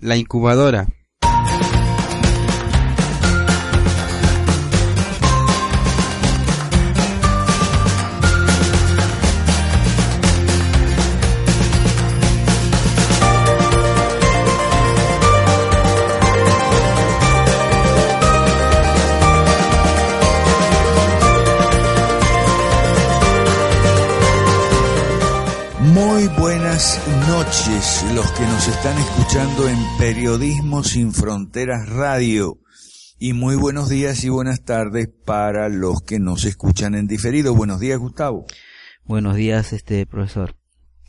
La incubadora. Nos están escuchando en Periodismo Sin Fronteras Radio y muy buenos días y buenas tardes para los que nos escuchan en diferido. Buenos días Gustavo. Buenos días, este profesor,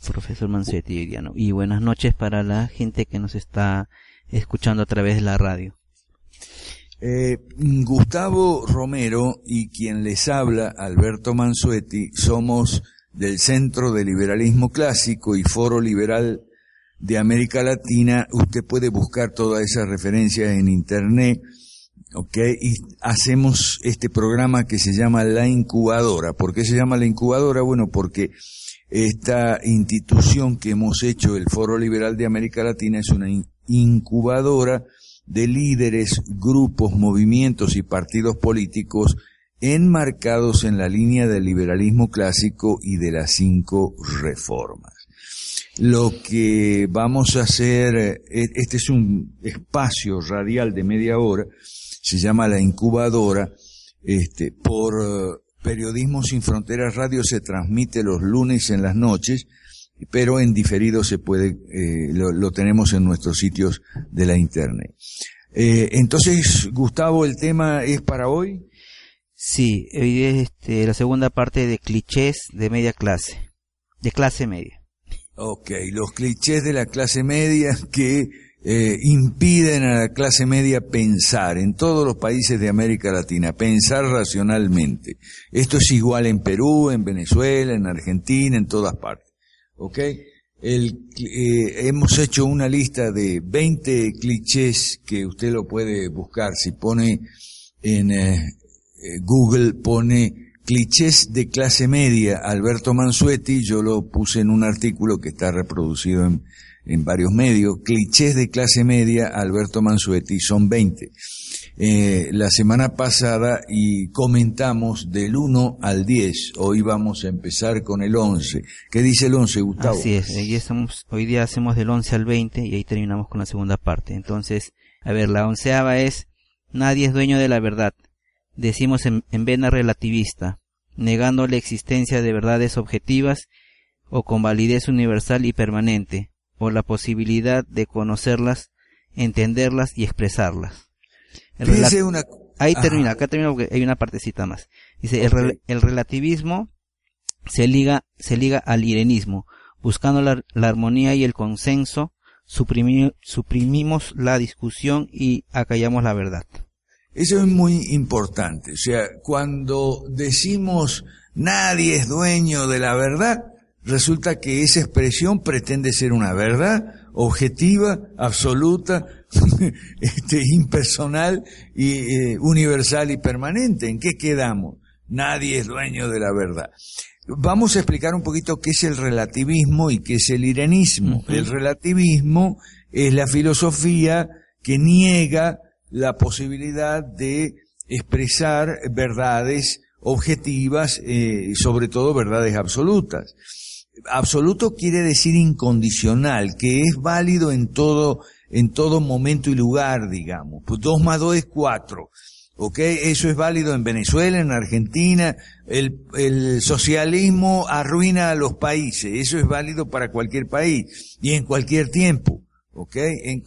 profesor Mancetti Viriano, y buenas noches para la gente que nos está escuchando a través de la radio. Eh, Gustavo Romero y quien les habla, Alberto Mansuetti, somos del Centro de Liberalismo Clásico y Foro Liberal de América Latina. Usted puede buscar todas esas referencias en Internet, ¿ok? Y hacemos este programa que se llama La Incubadora. ¿Por qué se llama La Incubadora? Bueno, porque esta institución que hemos hecho, el Foro Liberal de América Latina, es una in- incubadora de líderes, grupos, movimientos y partidos políticos enmarcados en la línea del liberalismo clásico y de las cinco reformas. Lo que vamos a hacer, eh, este es un espacio radial de media hora, se llama la incubadora, este, por eh, Periodismo Sin Fronteras Radio se transmite los lunes en las noches, pero en diferido se puede, eh, lo, lo tenemos en nuestros sitios de la internet. Eh, entonces, Gustavo, el tema es para hoy. Sí, hoy es este, la segunda parte de clichés de media clase, de clase media. Ok, los clichés de la clase media que eh, impiden a la clase media pensar en todos los países de América Latina, pensar racionalmente. Esto es igual en Perú, en Venezuela, en Argentina, en todas partes. Ok, el, eh, hemos hecho una lista de 20 clichés que usted lo puede buscar. Si pone en eh, eh, Google, pone clichés de clase media, Alberto Mansuetti, yo lo puse en un artículo que está reproducido en, en varios medios, clichés de clase media, Alberto Mansuetti, son 20. Eh, la semana pasada y comentamos del 1 al 10, hoy vamos a empezar con el 11. ¿Qué dice el 11, Gustavo? Así es, hoy, estamos, hoy día hacemos del 11 al 20 y ahí terminamos con la segunda parte. Entonces, a ver, la onceava es, nadie es dueño de la verdad. Decimos en, en vena relativista, negando la existencia de verdades objetivas o con validez universal y permanente, o la posibilidad de conocerlas, entenderlas y expresarlas. Una... Ahí Ajá. termina, acá termina porque hay una partecita más. Dice, el, relativismo se liga, se liga al irenismo, buscando la, la armonía y el consenso, suprimi- suprimimos la discusión y acallamos la verdad. Eso es muy importante. O sea, cuando decimos nadie es dueño de la verdad, resulta que esa expresión pretende ser una verdad objetiva, absoluta, este, impersonal y eh, universal y permanente. ¿En qué quedamos? Nadie es dueño de la verdad. Vamos a explicar un poquito qué es el relativismo y qué es el irenismo. El relativismo es la filosofía que niega la posibilidad de expresar verdades objetivas, eh, sobre todo verdades absolutas. Absoluto quiere decir incondicional, que es válido en todo, en todo momento y lugar, digamos. Pues dos más dos es cuatro. ¿Ok? Eso es válido en Venezuela, en Argentina. El, socialismo arruina a los países. Eso es válido para cualquier país y en cualquier tiempo. ¿Ok? En-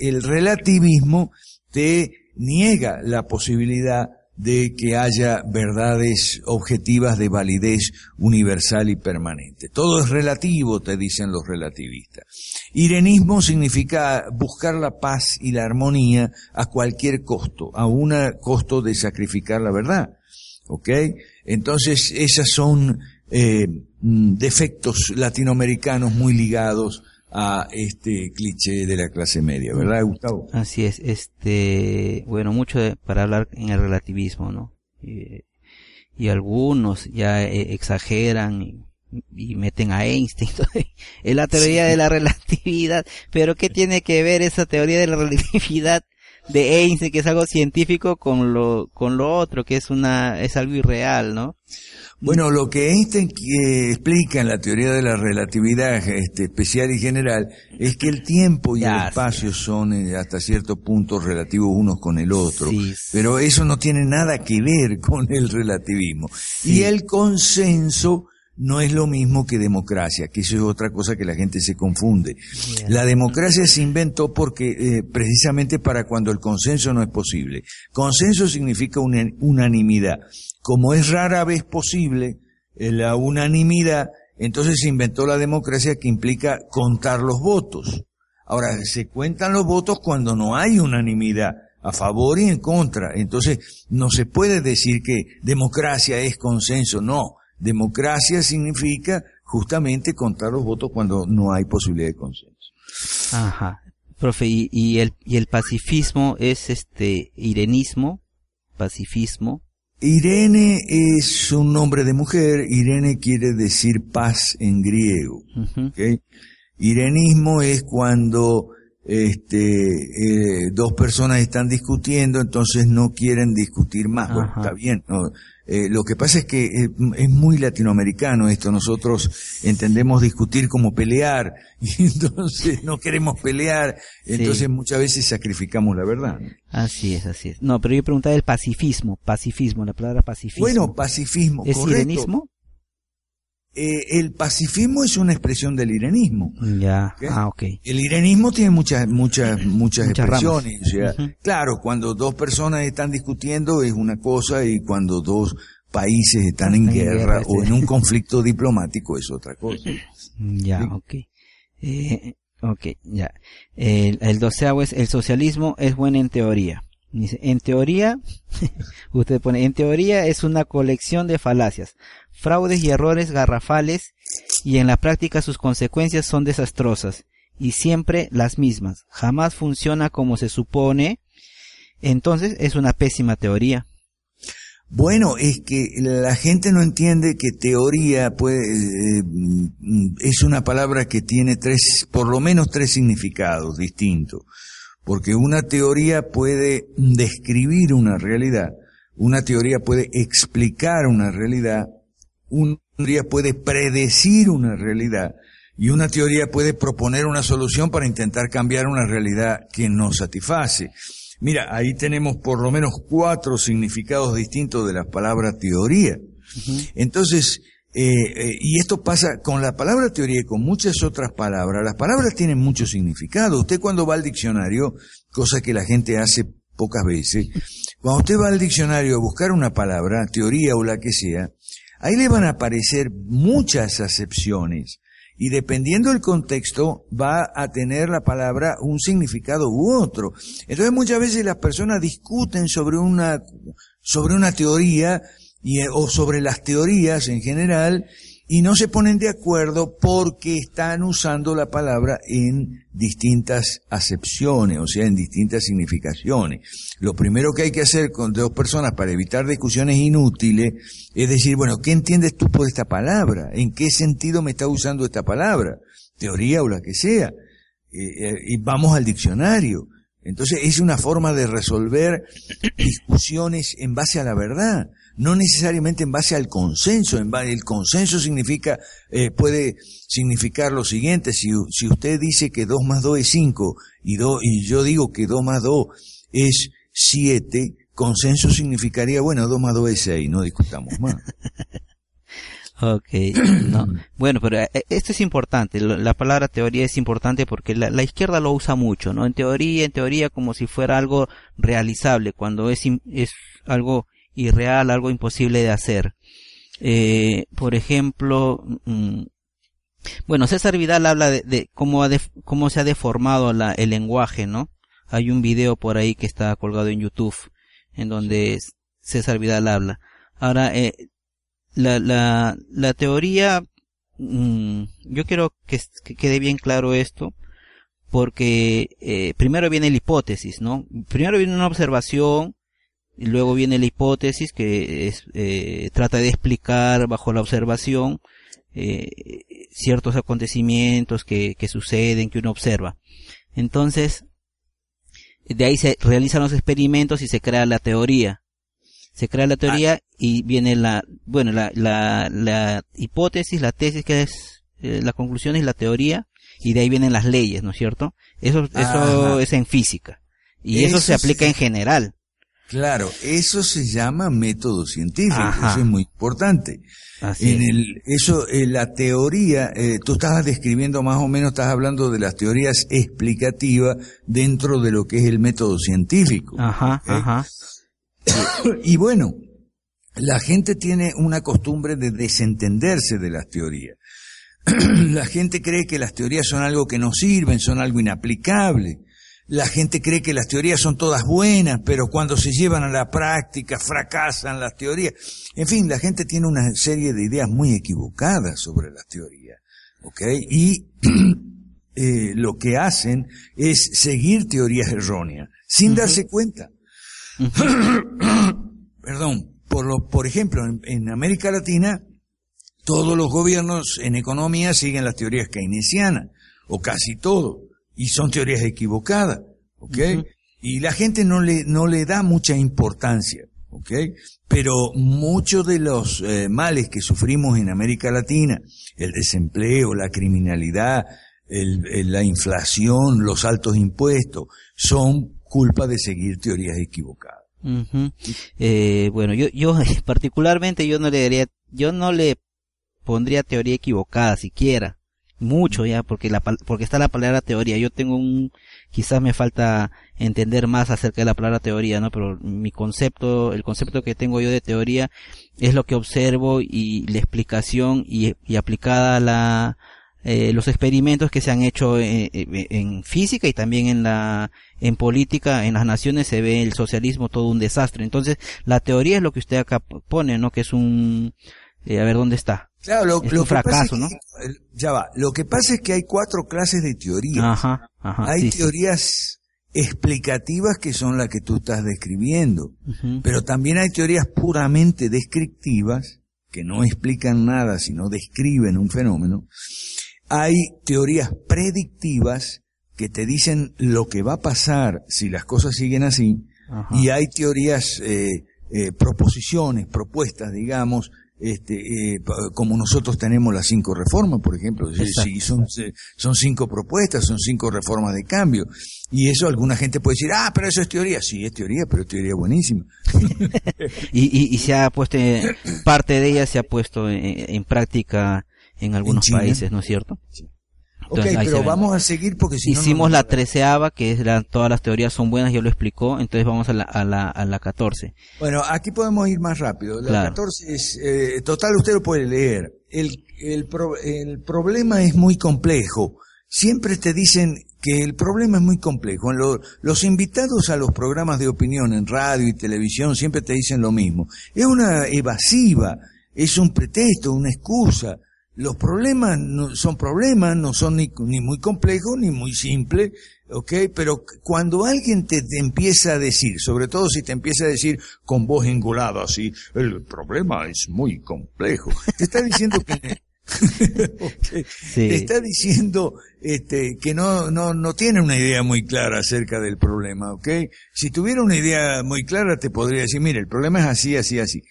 el relativismo te niega la posibilidad de que haya verdades objetivas de validez universal y permanente. Todo es relativo, te dicen los relativistas. Irenismo significa buscar la paz y la armonía a cualquier costo, a un costo de sacrificar la verdad. ¿Ok? Entonces, esas son eh, mm, defectos latinoamericanos muy ligados a este cliché de la clase media, ¿verdad, Gustavo? Así es, este, bueno, mucho de- para hablar en el relativismo, ¿no? Y, y algunos ya eh, exageran y y meten a Einstein. es la teoría de la relatividad. Pero ¿qué tiene que ver esa teoría de la relatividad de Einstein, que es algo científico, con lo, con lo otro, que es una, es algo irreal, ¿no? Bueno, lo que Einstein explica en la teoría de la relatividad este, especial y general es que el tiempo y el espacio son eh, hasta cierto punto relativos unos con el otro, pero eso no tiene nada que ver con el relativismo. Y el consenso no es lo mismo que democracia, que eso es otra cosa que la gente se confunde. La democracia se inventó porque eh, precisamente para cuando el consenso no es posible. Consenso significa una unanimidad. Como es rara vez posible eh, la unanimidad, entonces se inventó la democracia que implica contar los votos. Ahora, se cuentan los votos cuando no hay unanimidad a favor y en contra. Entonces, no se puede decir que democracia es consenso, no. Democracia significa justamente contar los votos cuando no hay posibilidad de consenso. Ajá. Profe, ¿y, el, y el pacifismo es este irenismo? ¿Pacifismo? Irene es un nombre de mujer, Irene quiere decir paz en griego. Irenismo es cuando este, eh, dos personas están discutiendo, entonces no quieren discutir más. Bueno, está bien. Eh, lo que pasa es que eh, es muy latinoamericano esto. Nosotros entendemos discutir como pelear y entonces no queremos pelear. Entonces muchas veces sacrificamos la verdad. Así es, así es. No, pero yo preguntaba el pacifismo, pacifismo, la palabra pacifismo. Bueno, pacifismo. ¿Es sirenismo? Eh, el pacifismo es una expresión del irenismo. Ya, ah, ok. El irenismo tiene muchas, muchas, muchas, expresiones. O sea, claro, cuando dos personas están discutiendo es una cosa y cuando dos países están en, guerra, o en un conflicto diplomático es otra cosa. Ya, ok. Eh, ok, ya. El, el doceavo es, el socialismo es bueno en teoría. En teoría, usted pone, en teoría es una colección de falacias, fraudes y errores garrafales y en la práctica sus consecuencias son desastrosas y siempre las mismas. Jamás funciona como se supone. Entonces es una pésima teoría. Bueno, es que la gente no entiende que teoría puede, eh, es una palabra que tiene tres, por lo menos tres significados distintos. Porque una teoría puede describir una realidad, una teoría puede explicar una realidad, una teoría puede predecir una realidad y una teoría puede proponer una solución para intentar cambiar una realidad que no satisface. Mira, ahí tenemos por lo menos cuatro significados distintos de la palabra teoría. Entonces, eh, eh, y esto pasa con la palabra teoría y con muchas otras palabras. Las palabras tienen mucho significado. Usted cuando va al diccionario, cosa que la gente hace pocas veces, cuando usted va al diccionario a buscar una palabra, teoría o la que sea, ahí le van a aparecer muchas acepciones. Y dependiendo del contexto, va a tener la palabra un significado u otro. Entonces muchas veces las personas discuten sobre una, sobre una teoría y, eh, o sobre las teorías en general y no se ponen de acuerdo porque están usando la palabra en distintas acepciones, o sea, en distintas significaciones. Lo primero que hay que hacer con dos personas para evitar discusiones inútiles es decir, bueno, ¿qué entiendes tú por esta palabra? ¿En qué sentido me está usando esta palabra? Teoría o la que sea. Eh, eh, y vamos al diccionario. Entonces es una forma de resolver discusiones en base a la verdad no necesariamente en base al consenso. El consenso significa, eh, puede significar lo siguiente, si, si usted dice que 2 más 2 es 5 y, y yo digo que 2 más 2 es 7, consenso significaría, bueno, 2 más 2 es 6, no discutamos más. Ok, no. Bueno, pero eh, esto es importante. La palabra teoría es importante porque la, la, izquierda lo usa mucho, ¿no? En teoría, en teoría, como si fuera algo realizable, cuando es, es algo irreal, algo imposible de hacer. Eh, por ejemplo, mm, bueno, César Vidal habla de, cómo, cómo se ha deformado el lenguaje, ¿no? Hay un video por ahí que está colgado en YouTube, en donde César Vidal habla. Ahora, eh, la, la, la teoría, mm, yo quiero que, quede bien claro esto, porque eh, primero viene la hipótesis, ¿no? Primero viene una observación, y luego viene la hipótesis que es, eh, trata de explicar bajo la observación eh, ciertos acontecimientos que, que suceden, que uno observa. Entonces, de ahí se realizan los experimentos y se crea la teoría. Se crea la teoría y viene la, bueno, la, la, la hipótesis, la tesis que es eh, la conclusión es la teoría y de ahí vienen las leyes, ¿no es cierto? Eso, eso es en física. Y eso, se aplica en general. Claro, eso se llama método científico, eso es muy importante. en el, eso, en eh, la teoría, eh, tú estabas describiendo más o menos, estás hablando de las teorías explicativas dentro de lo que es el método científico. Ajá, ajá. y bueno, la gente tiene una costumbre de desentenderse de las teorías. la gente cree que las teorías son algo que no sirven, son algo inaplicable. La gente cree que las teorías son todas buenas, pero cuando se llevan a la práctica fracasan las teorías. En fin, la gente tiene una serie de ideas muy equivocadas sobre las teorías. ¿Ok? Y eh, lo que hacen es seguir teorías erróneas, sin darse cuenta. Perdón, por, lo, por ejemplo, en, América Latina, todos los gobiernos en economía siguen las teorías keynesianas, o casi todo y son teorías equivocadas, ¿ok? Y la gente no le, no le da mucha importancia, ¿ok? Pero muchos de los eh, males que sufrimos en América Latina, el desempleo, la criminalidad, la inflación, los altos impuestos, son culpa de seguir teorías equivocadas. eh, bueno, yo, yo particularmente yo no le daría, yo no le pondría teoría equivocada siquiera mucho ya porque la porque está la palabra teoría. Yo tengo un quizás me falta entender más acerca de la palabra teoría no pero mi concepto el concepto que tengo yo de teoría es lo que observo y la explicación y, aplicada a la eh, los experimentos que se han hecho en, eh, eh, en, física y también en la en política en las naciones se ve el socialismo todo un desastre. Entonces la teoría es lo que usted acá pone no que es un a ver dónde está Claro, lo, que fracaso, ¿no? ya va. Lo que pasa es que hay cuatro clases de teorías. Ajá, ajá, hay teorías explicativas que son las que tú estás describiendo, pero también hay teorías puramente descriptivas que no explican nada, sino describen un fenómeno. Hay teorías predictivas que te dicen lo que va a pasar si las cosas siguen así, y hay teorías, eh, eh, proposiciones, propuestas, digamos, este, eh, como nosotros tenemos las cinco reformas, por ejemplo, si son, son cinco propuestas, son cinco reformas de cambio. Y eso alguna gente puede decir, ah, pero eso es teoría. Sí, es teoría, pero es teoría buenísima. y, y, se ha puesto, parte de ella se ha puesto en, práctica en algunos países, ¿no es cierto? Sí ok, pero vamos a seguir porque si Hicimos la treceava, que es la, todas las teorías son buenas, ya lo explicó, entonces vamos a la, a la, a la 14. Bueno, aquí podemos ir más rápido. La 14 es, eh, total, usted lo puede leer. El, el, el problema es muy complejo. Siempre te dicen que el problema es muy complejo. los invitados a los programas de opinión en radio y televisión siempre te dicen lo mismo. Es una evasiva, es un pretexto, una excusa los problemas no, son problemas, no son ni, ni, muy complejos ni muy simples, ¿ok? Pero cuando alguien te, empieza a decir, sobre todo si te empieza a decir con voz engolada así, el problema es muy complejo, te está diciendo que... Te está diciendo este, que no, no, no tiene una idea muy clara acerca del problema, ¿ok? Si tuviera una idea muy clara te podría decir, mire, el problema es así, así, así.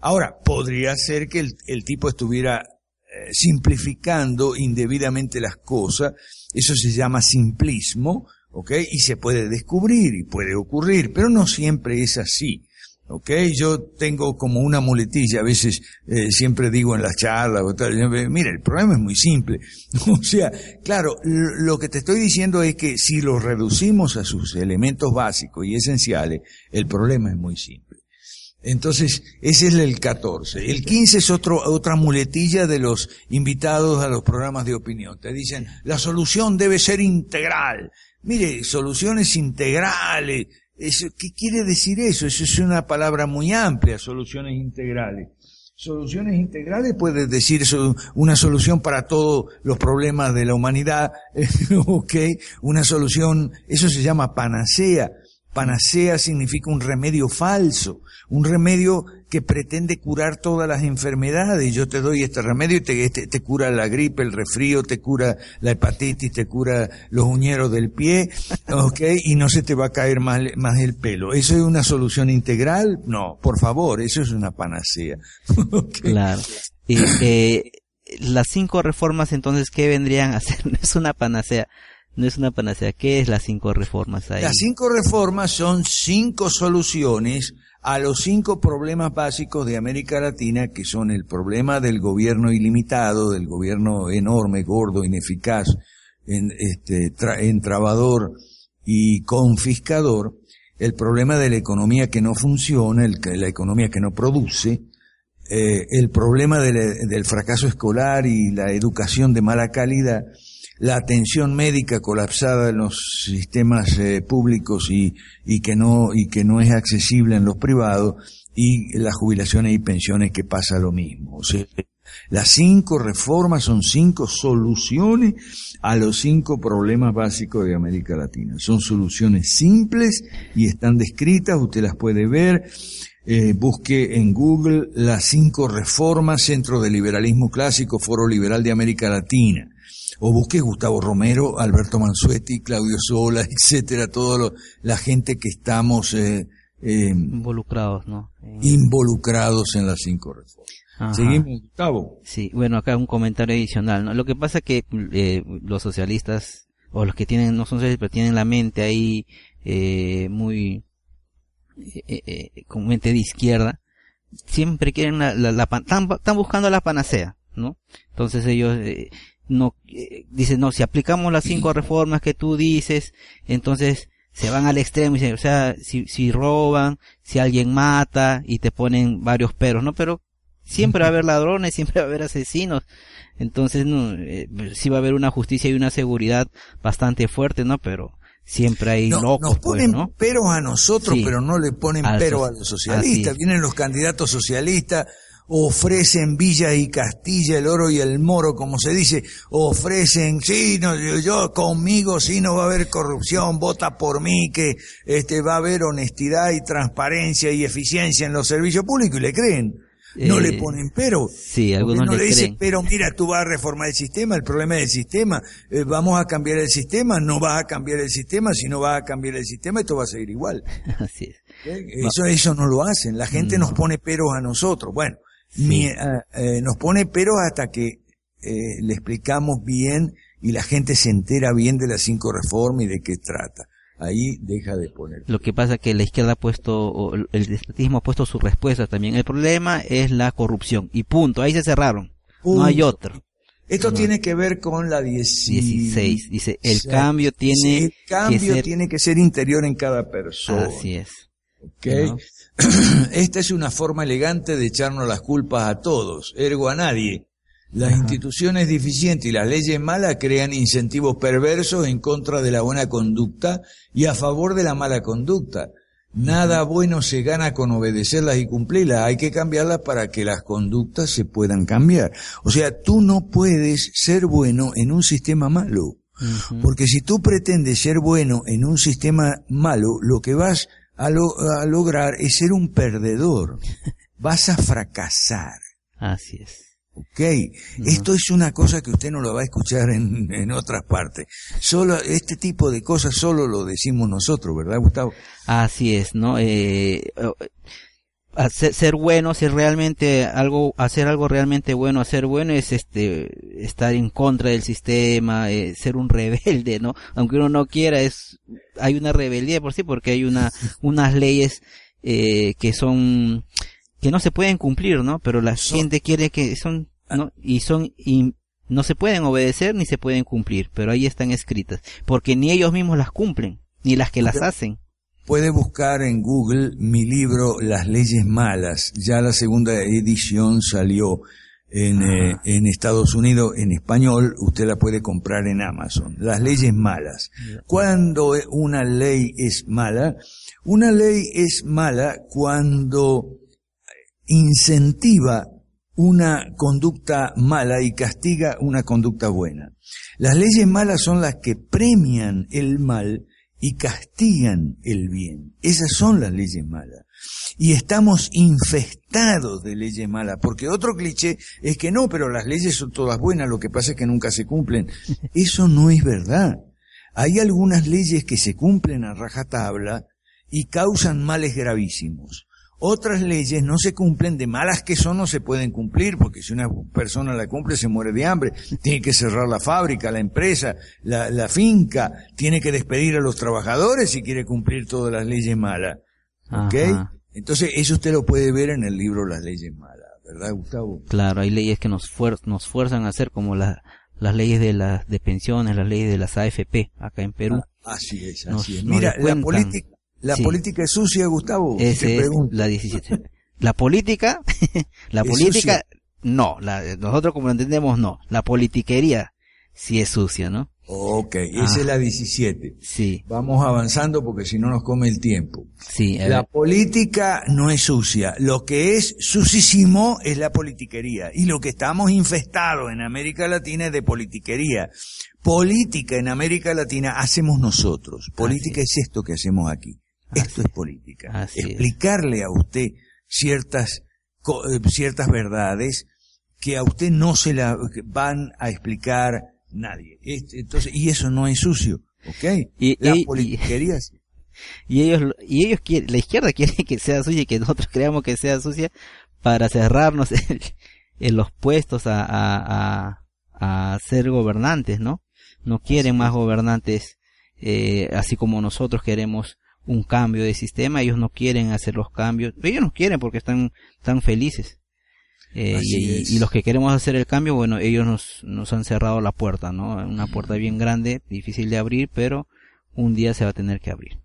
Ahora, podría ser que el, el tipo estuviera simplificando indebidamente las cosas, eso se llama simplismo, ¿ok? Y se puede descubrir y puede ocurrir, pero no siempre es así. ¿ok? Yo tengo como una muletilla, a veces eh, siempre digo en las charlas, o tal, mira, el problema es muy simple. o sea, claro, lo que te estoy diciendo es que si lo reducimos a sus elementos básicos y esenciales, el problema es muy simple. Entonces, ese es el 14. El 15 es otro, otra muletilla de los invitados a los programas de opinión. Te dicen, la solución debe ser integral. Mire, soluciones integrales. ¿Qué quiere decir eso? Eso es una palabra muy amplia, soluciones integrales. Soluciones integrales puede decir una solución para todos los problemas de la humanidad, ok, una solución, eso se llama panacea, Panacea significa un remedio falso, un remedio que pretende curar todas las enfermedades. Yo te doy este remedio y te, este, te, cura la gripe, el resfrío, te cura la hepatitis, te cura los uñeros del pie, ¿ok? Y no se te va a caer más, más el pelo. ¿Eso es una solución integral? No, por favor, eso es una panacea. Claro. Y, eh, las cinco reformas entonces, ¿qué vendrían a ser? No es una panacea no es una panacea. ¿Qué es las cinco reformas ahí? Las cinco reformas son cinco soluciones a los cinco problemas básicos de América Latina, que son el problema del gobierno ilimitado, del gobierno enorme, gordo, ineficaz, en, este, entrabador y confiscador, el problema de la economía que no funciona, el, la economía que no produce, eh, el problema del fracaso escolar y la educación de mala calidad, la atención médica colapsada en los sistemas eh, públicos y, y, que no, y que no es accesible en los privados y las jubilaciones y pensiones que pasa lo mismo. O sea, las cinco reformas son cinco soluciones a los cinco problemas básicos de América Latina. Son soluciones simples y están descritas, usted las puede ver. Eh, busque en Google las cinco reformas, Centro de Liberalismo Clásico, Foro Liberal de América Latina o busque Gustavo Romero, Alberto Mansuetti, Claudio Sola, etcétera, toda la gente que estamos eh, eh, involucrados, ¿no? Involucrados en las cinco reformas. Seguimos, Gustavo. Sí, bueno, acá un comentario adicional, ¿no? Lo que pasa es que eh, los socialistas, o los que tienen, no son socialistas, pero tienen la mente ahí eh, muy, eh, eh, con mente de izquierda, siempre quieren la, la, están, buscando la panacea, ¿no? Entonces ellos, eh, no eh, dice no si aplicamos las cinco reformas que tú dices entonces se van al extremo y o sea si, si roban si alguien mata y te ponen varios peros no pero siempre va a haber ladrones siempre va a haber asesinos. Entonces no eh, sí va a haber una justicia y una seguridad bastante fuerte no pero siempre hay locos nos pues, ponen ¿no? peros a nosotros pero no le ponen pero a los socialistas. vienen los candidatos socialistas ofrecen Villa y Castilla, el oro y el moro, como se dice, ofrecen, sí, no, yo, conmigo sí no va a haber corrupción, vota por mí, que este va a haber honestidad y transparencia y eficiencia en los servicios públicos y le creen. No le eh, ponen pero. Sí, algunos no le, dicen, pero mira, tú vas a reformar el sistema, el problema es el sistema, eh, vamos a cambiar el sistema, no vas a cambiar el sistema, si no vas a cambiar el sistema, esto va a seguir igual. Así es. ¿Eh? Eso, eso no lo hacen, la gente nos pone peros a nosotros. Bueno, eh, eh, nos pone pero hasta que eh, le explicamos bien y la gente se entera bien de las cinco reformas y de qué trata. Ahí deja de poner. Lo que pasa es que la izquierda ha puesto, o el estatismo ha puesto su respuesta también. El problema es la corrupción. Y punto. Ahí se cerraron. No hay otro. Esto tiene que ver con la 16. Dice, el cambio tiene el cambio que ser... tiene que ser interior en cada persona. Así es. Okay. Esta es una forma elegante de echarnos las culpas a todos, ergo a nadie. Las instituciones deficientes y las leyes malas crean incentivos perversos en contra de la buena conducta y a favor de la mala conducta. Nada bueno se gana con obedecerlas y cumplirlas, hay que cambiarlas para que las conductas se puedan cambiar. O sea, tú no puedes ser bueno en un sistema malo. Porque si tú pretendes ser bueno en un sistema malo, lo que vas a, lograr es ser un perdedor. Vas a fracasar. Así es. Ok, esto es una cosa que usted no lo va a escuchar en, en otras partes. Solo, este tipo de cosas solo lo decimos nosotros, ¿verdad, Gustavo? Así es, ¿no? Eh, ser, bueno, ser realmente algo, hacer algo realmente bueno, hacer bueno es este, estar en contra del sistema, eh, ser un rebelde, ¿no? Aunque uno no quiera, es, hay una rebeldía por sí, porque hay una, unas leyes, eh, que son, que no se pueden cumplir, ¿no? Pero la gente quiere que son, ¿no? Y son, y no se pueden obedecer ni se pueden cumplir, pero ahí están escritas, porque ni ellos mismos las cumplen, ni las que las hacen. Puede buscar en Google mi libro Las leyes malas. Ya la segunda edición salió en, eh, en, Estados Unidos en español. Usted la puede comprar en Amazon. Las leyes malas. ¿Cuándo una ley es mala? Una ley es mala cuando incentiva una conducta mala y castiga una conducta buena. Las leyes malas son las que premian el mal y castigan el bien. Esas son las leyes malas. Y estamos infestados de leyes malas, porque otro cliché es que no, pero las leyes son todas buenas, lo que pasa es que nunca se cumplen. Eso no es verdad. Hay algunas leyes que se cumplen a rajatabla y causan males gravísimos. Otras leyes no se cumplen, de malas que son no se pueden cumplir, porque si una persona la cumple se muere de hambre, tiene que cerrar la fábrica, la empresa, la, finca, tiene que despedir a los trabajadores si quiere cumplir todas las leyes malas. ¿Ok? Entonces eso usted lo puede ver en el libro Las leyes malas, ¿verdad Gustavo? Claro, hay leyes que nos, nos fuerzan a hacer como las leyes de las de pensiones, las leyes de las AFP acá en Perú. Ah, así es, así es. Mira, la política la política es sucia, Gustavo. Ese es la 17. La política, la política, no. La, nosotros como lo entendemos, no. La politiquería sí es sucia, ¿no? Ok, esa es la 17. Sí. Vamos avanzando porque si no nos come el tiempo. Sí. La política no es sucia. Lo que es sucísimo es la politiquería. Y lo que estamos infestados en América Latina es de politiquería. Política en América Latina hacemos nosotros. Política es esto que hacemos aquí. Esto es política. Explicarle a usted ciertas, eh, ciertas verdades que a usted no se la van a explicar nadie. Entonces, y eso no es sucio, ¿ok? Y, la y, y, ellos, y ellos quieren, la izquierda quiere que sea sucia y que nosotros creamos que sea sucia para cerrarnos en, los puestos a, a, a, ser gobernantes, ¿no? No quieren más gobernantes, eh, así como nosotros queremos un cambio de sistema, ellos no quieren hacer los cambios, ellos no quieren porque están tan felices. Eh, y, los que queremos hacer el cambio, bueno, ellos nos, nos han cerrado la puerta, ¿no? Una puerta bien grande, difícil de abrir, pero un día se va a tener que abrir.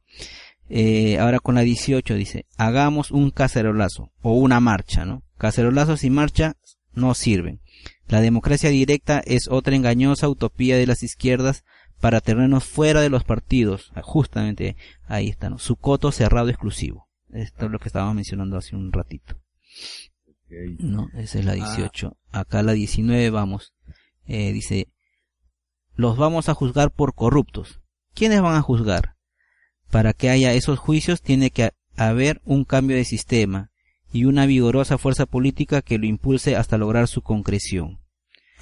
Eh, ahora con la 18 dice, hagamos un cacerolazo o una marcha, ¿no? Cacerolazos y marcha no sirven. La democracia directa es otra engañosa utopía de las izquierdas para tenernos fuera de los partidos. Justamente ahí está, Su coto cerrado exclusivo. Esto es lo que estábamos mencionando hace un ratito. No, esa es la 18. Ah. Acá la 19 vamos. Eh, dice, los vamos a juzgar por corruptos. ¿Quiénes van a juzgar? Para que haya esos juicios tiene que haber un cambio de sistema y una vigorosa fuerza política que lo impulse hasta lograr su concreción.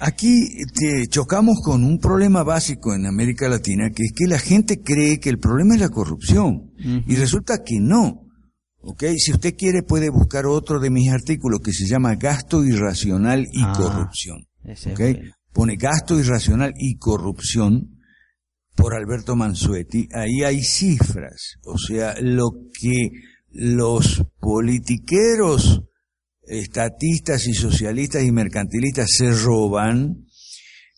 Aquí te chocamos con un problema básico en América Latina, que es que la gente cree que el problema es la corrupción. Y resulta que no. ¿Ok? Si usted quiere puede buscar otro de mis artículos que se llama Gasto Irracional y ah, Corrupción. ¿Ok? Pone Gasto Irracional y Corrupción por Alberto Mansuetti. Ahí hay cifras. O sea, lo que los politiqueros estatistas y socialistas y mercantilistas se roban,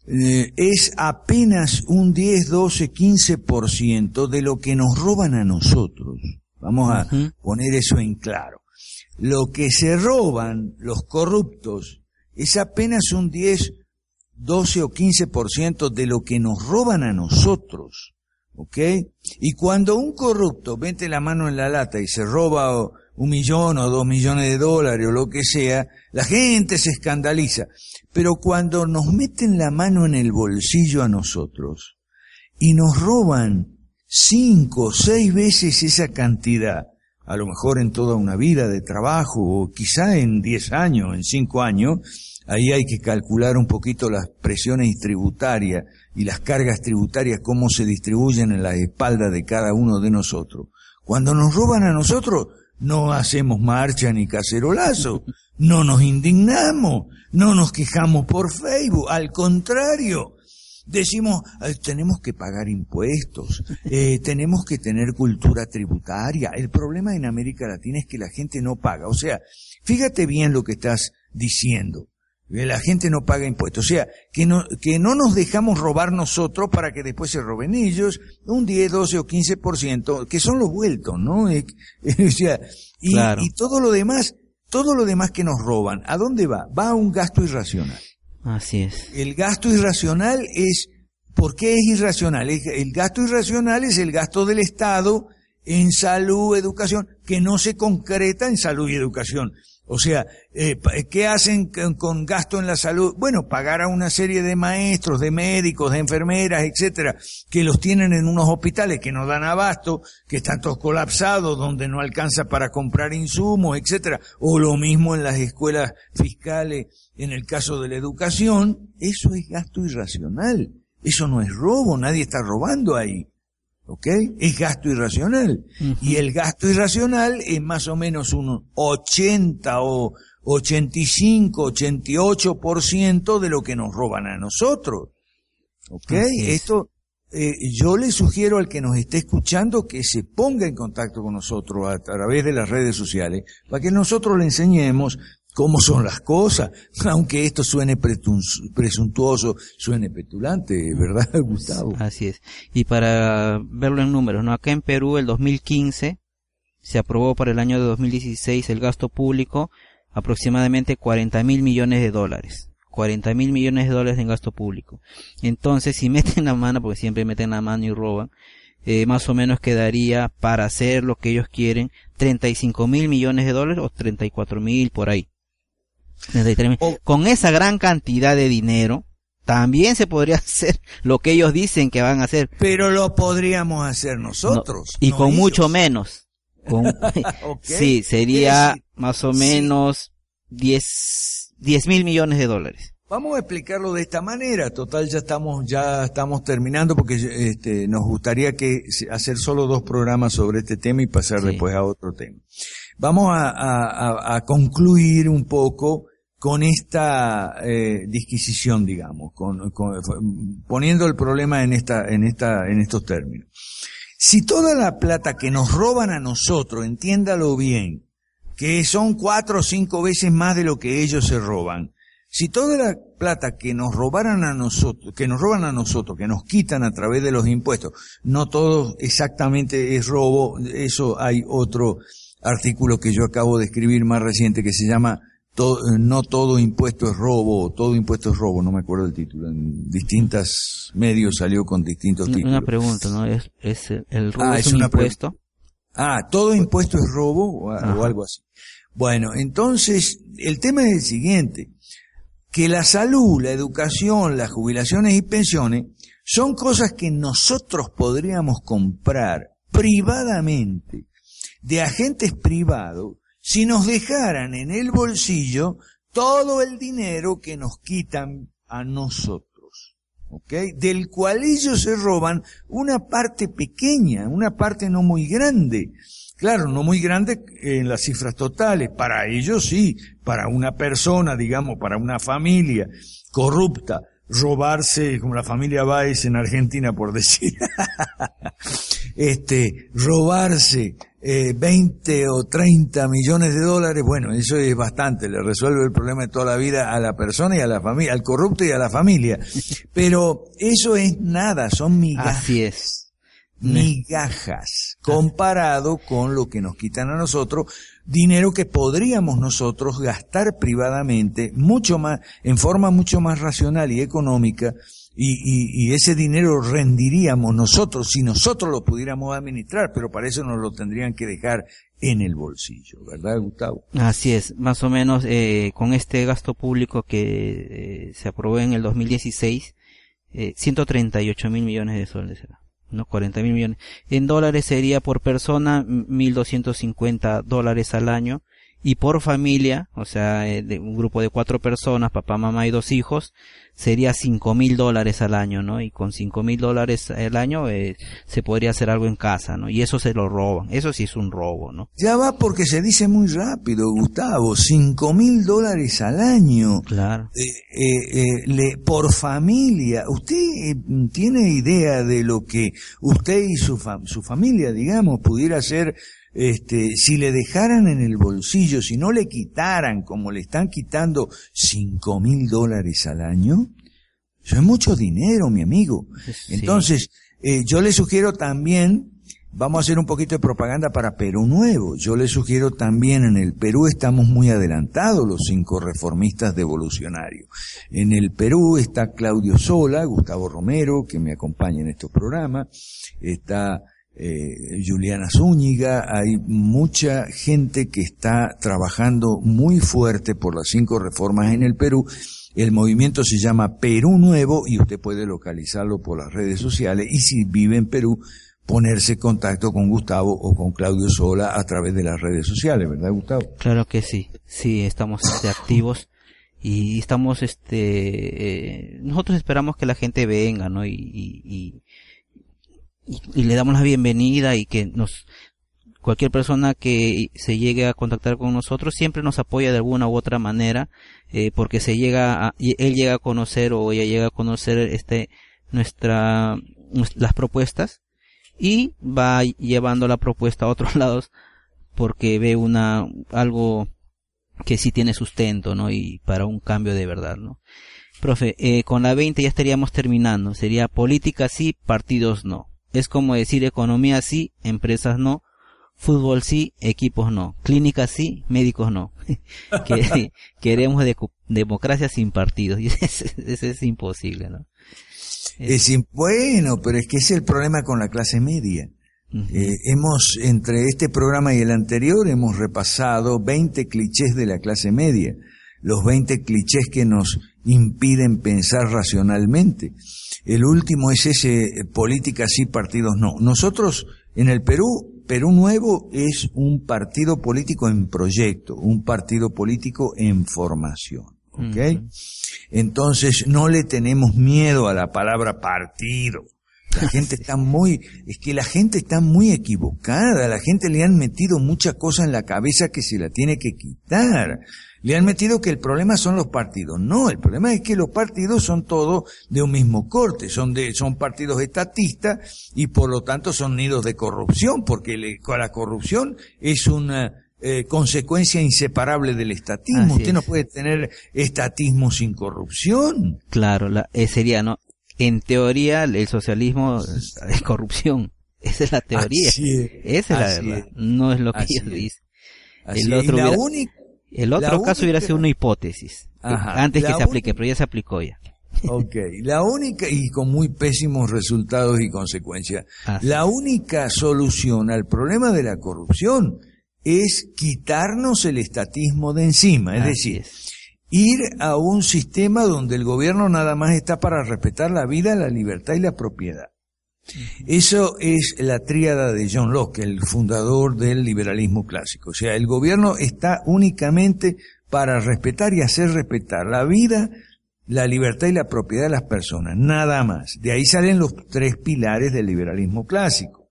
eh, es apenas un 10, 12, 15% de lo que nos roban a nosotros. Vamos a poner eso en claro. Lo que se roban los corruptos es apenas un 10, 12 o 15% de lo que nos roban a nosotros. ¿Ok? Y cuando un corrupto mete la mano en la lata y se roba un millón o dos millones de dólares o lo que sea, la gente se escandaliza. Pero cuando nos meten la mano en el bolsillo a nosotros y nos roban cinco o seis veces esa cantidad, a lo mejor en toda una vida de trabajo o quizá en diez años, en cinco años, ahí hay que calcular un poquito las presiones tributarias y las cargas tributarias, cómo se distribuyen en la espalda de cada uno de nosotros. Cuando nos roban a nosotros, no hacemos marcha ni cacerolazo, no nos indignamos, no nos quejamos por Facebook, al contrario, decimos, tenemos que pagar impuestos, eh, tenemos que tener cultura tributaria. El problema en América Latina es que la gente no paga. O sea, fíjate bien lo que estás diciendo la gente no paga impuestos. O sea, que no, que no nos dejamos robar nosotros para que después se roben ellos un 10, 12 o 15%, que son los vueltos, ¿no? o sea, y, y todo lo demás, todo lo demás que nos roban, ¿a dónde va? Va a un gasto irracional. Así es. El gasto irracional es, ¿por qué es irracional? El gasto irracional es el gasto del Estado en salud, educación, que no se concreta en salud y educación O sea, eh, ¿qué hacen con, gasto en la salud? Bueno, pagar a una serie de maestros, de médicos, de enfermeras, etcétera, que los tienen en unos hospitales que no dan abasto, que están todos colapsados, donde no alcanza para comprar insumos, etcétera. O lo mismo en las escuelas fiscales, en el caso de la educación. Eso es gasto irracional. Eso no es robo, nadie está robando ahí. ¿Ok? Es gasto irracional. Y el gasto irracional es más o menos un 80 o 85, 88% de lo que nos roban a nosotros. ¿Ok? Esto, eh, yo le sugiero al que nos esté escuchando que se ponga en contacto con nosotros a través de las redes sociales para que nosotros le enseñemos cómo son las cosas, aunque esto suene presuntuoso, suene petulante, ¿verdad, Gustavo? Así es. Y para verlo en números, ¿no? Acá en Perú, el 2015, se aprobó para el año de 2016 el gasto público aproximadamente 40 mil millones de dólares. 40 mil millones de dólares en gasto público. Entonces, si meten la mano, porque siempre meten la mano y roban, eh, más o menos quedaría para hacer lo que ellos quieren 35 mil millones de dólares o 34 mil por ahí con esa gran cantidad de dinero, también se podría hacer lo que ellos dicen que van a hacer. Pero lo podríamos hacer nosotros. y con mucho menos. Sí, sería más o menos 10 mil millones de dólares. Vamos a explicarlo de esta manera. Total, ya estamos, ya estamos terminando porque este, nos gustaría que hacer solo dos programas sobre este tema y pasar después a otro tema. Vamos a, a concluir un poco con esta eh, disquisición, digamos, con, poniendo el problema en esta, en esta, en estos términos. Si toda la plata que nos roban a nosotros, entiéndalo bien, que son cuatro o cinco veces más de lo que ellos se roban, si toda la plata que nos robaran a nosotros, que nos roban a nosotros, que nos quitan a través de los impuestos, no todo exactamente es robo, eso hay otro artículo que yo acabo de escribir más reciente que se llama no todo impuesto es robo, todo impuesto es robo, no me acuerdo el título, en distintos medios salió con distintos títulos. Una pregunta, ¿no? ¿Es, es el robo ah, es, un impuesto? Ah, todo impuesto es robo o, algo así. Bueno, entonces el tema es el siguiente, que la salud, la educación, las jubilaciones y pensiones son cosas que nosotros podríamos comprar privadamente de agentes privados si nos dejaran en el bolsillo todo el dinero que nos quitan a nosotros, ¿ok? Del cual ellos se roban una parte pequeña, una parte no muy grande. Claro, no muy grande en las cifras totales. Para ellos sí, para una persona, digamos, para una familia corrupta, robarse, como la familia Baez en Argentina, por decir, este, robarse eh, 20 o 30 millones de dólares, bueno, eso es bastante, le resuelve el problema de toda la vida a la persona y a la familia, al corrupto y a la familia. Pero eso es nada, son migajas. Así es. Migajas, comparado con lo que nos quitan a nosotros, dinero que podríamos nosotros gastar privadamente, mucho más, en forma mucho más racional y económica, y, y, ese dinero rendiríamos nosotros si nosotros lo pudiéramos administrar, pero para eso nos lo tendrían que dejar en el bolsillo, ¿verdad, Gustavo? Así es, más o menos eh, con este gasto público que eh, se aprobó en el 2016, eh, 138 mil millones de soles, ¿no? 40 mil millones. En dólares sería por persona 1.250 dólares al año y por familia, o sea, eh, de un grupo de cuatro personas, papá, mamá y dos hijos, sería cinco mil dólares al año, ¿no? Y con cinco mil dólares al año eh, se podría hacer algo en casa, ¿no? Y eso se lo roban, eso sí es un robo, ¿no? Ya va porque se dice muy rápido, Gustavo, cinco mil dólares al año. Claro. Eh, eh, le, por familia, ¿usted tiene idea de lo que usted y su, su familia, digamos, pudiera hacer este, si le dejaran en el bolsillo, si no le quitaran como le están quitando cinco mil dólares al año, eso es mucho dinero, mi amigo. Entonces, eh, yo le sugiero también, vamos a hacer un poquito de propaganda para Perú Nuevo. Yo le sugiero también, en el Perú estamos muy adelantados los cinco reformistas devolucionarios. En el Perú está Claudio Sola, Gustavo Romero, que me acompaña en estos programas, está eh, Juliana Zúñiga, hay mucha gente que está trabajando muy fuerte por las cinco reformas en el Perú. El movimiento se llama Perú Nuevo y usted puede localizarlo por las redes sociales y si vive en Perú, ponerse en contacto con Gustavo o con Claudio Sola a través de las redes sociales, ¿verdad Gustavo? Claro que sí, sí, estamos este, activos y estamos, este, eh, nosotros esperamos que la gente venga, ¿no? Y, le damos la bienvenida y que nos, cualquier persona que se llegue a contactar con nosotros siempre nos apoya de alguna u otra manera, eh, porque se llega a, él llega a conocer o ella llega a conocer este, nuestra, las propuestas y va llevando la propuesta a otros lados porque ve una, algo que sí tiene sustento, ¿no? Y para un cambio de verdad, ¿no? Profe, eh, con la 20 ya estaríamos terminando. Sería política sí, partidos no. Es como decir economía sí, empresas no, fútbol sí, equipos no, clínicas sí, médicos no. que, queremos democracia sin partidos y eso, es imposible, ¿no? Es, bueno, pero es que es el problema con la clase media. Eh, hemos, entre este programa y el anterior, hemos repasado 20 clichés de la clase media, los 20 clichés que nos impiden pensar racionalmente. El último es ese, eh, política sí, partidos no. Nosotros, en el Perú, Perú Nuevo es un partido político en proyecto, un partido político en formación. ¿Ok? Entonces, no le tenemos miedo a la palabra partido. La gente está muy, es que la gente está muy equivocada, la gente le han metido muchas cosas en la cabeza que se la tiene que quitar. Le han metido que el problema son los partidos. No, el problema es que los partidos son todos de un mismo corte, son de, son partidos estatistas y por lo tanto son nidos de corrupción, porque la corrupción es una eh, consecuencia inseparable del estatismo. Usted no puede tener estatismo sin corrupción. Claro, la, eh, sería, ¿no? en teoría el socialismo es corrupción. Esa es la teoría. Esa es la verdad. No es lo que ellos dicen. El otro, el otro caso hubiera sido una hipótesis. antes que se aplique, pero ya se aplicó ya. Ok, la única, y con muy pésimos resultados y consecuencias, la única solución al problema de la corrupción es quitarnos el estatismo de encima, es decir, ir a un sistema donde el gobierno nada más está para respetar la vida, la libertad y la propiedad. Eso es la tríada de John Locke, el fundador del liberalismo clásico. O sea, el gobierno está únicamente para respetar y hacer respetar la vida, la libertad y la propiedad de las personas, nada más. De ahí salen los tres pilares del liberalismo clásico.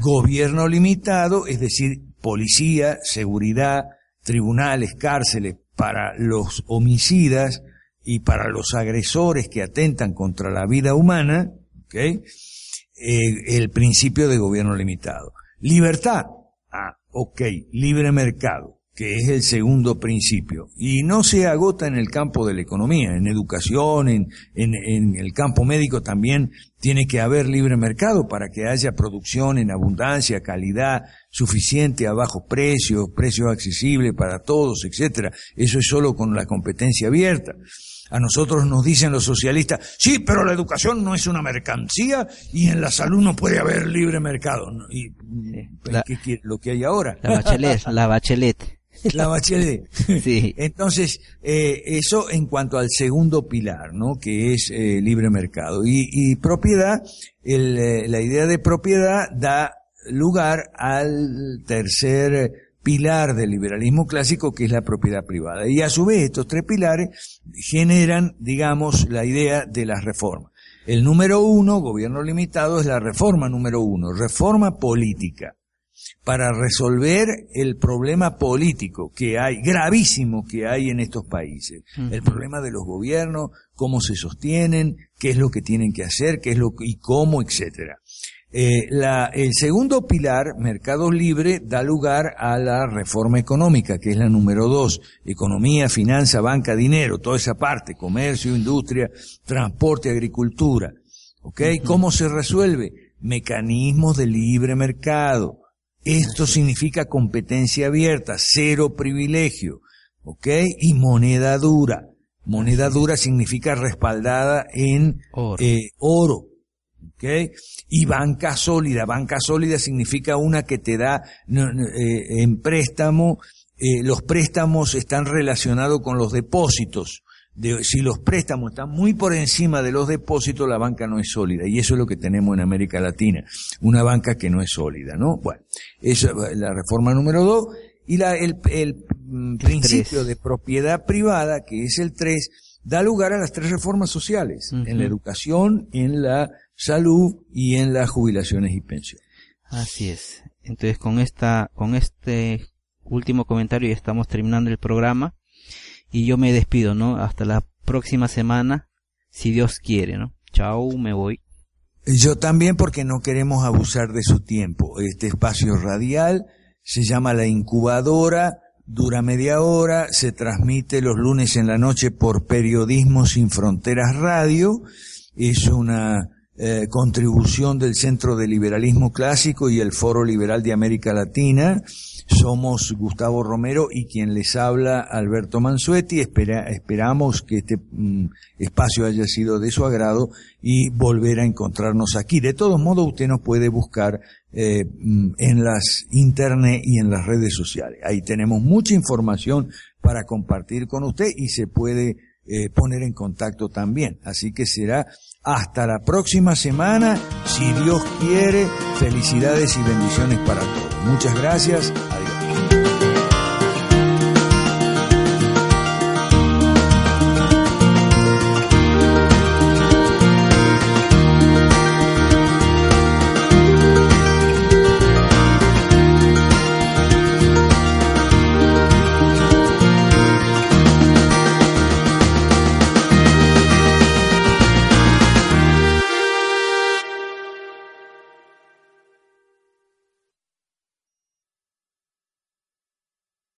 Gobierno limitado, es decir, policía, seguridad, tribunales, cárceles, para los homicidas y para los agresores que atentan contra la vida humana, ¿okay? Eh, el principio de gobierno limitado. Libertad, ah, ok, libre mercado que es el segundo principio. Y no se agota en el campo de la economía, en educación, en, en, el campo médico también tiene que haber libre mercado para que haya producción en abundancia, calidad suficiente a bajos precios, precios accesibles para todos, etcétera. Eso es solo con la competencia abierta. A nosotros nos dicen los socialistas, sí, pero la educación no es una mercancía y en la salud no puede haber libre mercado. Y, ¿qué, lo que hay ahora. La bachelet, la bachelet. La bachelet. sí. Entonces, eh, eso en cuanto al segundo pilar, ¿no? Que es eh, libre mercado. Y, propiedad, el, eh, la idea de propiedad da lugar al tercer pilar del liberalismo clásico, que es la propiedad privada. Y a su vez, estos tres pilares generan, digamos, la idea de las reformas. El número uno, gobierno limitado, es la reforma número uno, reforma política para resolver el problema político que hay, gravísimo que hay en estos países. El problema de los gobiernos, cómo se sostienen, qué es lo que tienen que hacer, qué es lo y cómo, etcétera. Eh, la, el segundo pilar, mercado libre, da lugar a la reforma económica, que es la número dos. Economía, finanza, banca, dinero, toda esa parte, comercio, industria, transporte, agricultura. ¿Ok? ¿Cómo se resuelve? Mecanismos de libre mercado esto significa competencia abierta, cero privilegio, ¿ok? Y moneda dura. Moneda dura significa respaldada en oro. Eh, oro ¿ok? Y banca sólida. Banca sólida significa una que te da eh, en préstamo, eh, los préstamos están relacionados con los depósitos. De, si los préstamos están muy por encima de los depósitos, la banca no es sólida. Y eso es lo que tenemos en América Latina. Una banca que no es sólida, ¿no? Bueno, esa es la reforma número dos. Y la, el, el principio de propiedad privada, que es el tres, da lugar a las tres reformas sociales. En la educación, en la salud y en las jubilaciones y pensiones. Así es. Entonces con esta, con este último comentario ya estamos terminando el programa y yo me despido, ¿no? Hasta la próxima semana, si Dios quiere, ¿no? Chao, me voy. Yo también porque no queremos abusar de su tiempo. Este espacio radial se llama La Incubadora, dura media hora, se transmite los lunes en la noche por Periodismo Sin Fronteras Radio. Es una eh, contribución del Centro de Liberalismo Clásico y el Foro Liberal de América Latina. Somos Gustavo Romero y quien les habla Alberto Mansuetti. esperamos que este mm, espacio haya sido de su agrado y volver a encontrarnos aquí. De todos modos, usted nos puede buscar eh, mm, en las internet y en las redes sociales. Ahí tenemos mucha información para compartir con usted y se puede eh, poner en contacto también. Así que será hasta la próxima semana, si Dios quiere, felicidades y bendiciones para todos. Muchas gracias. Adiós.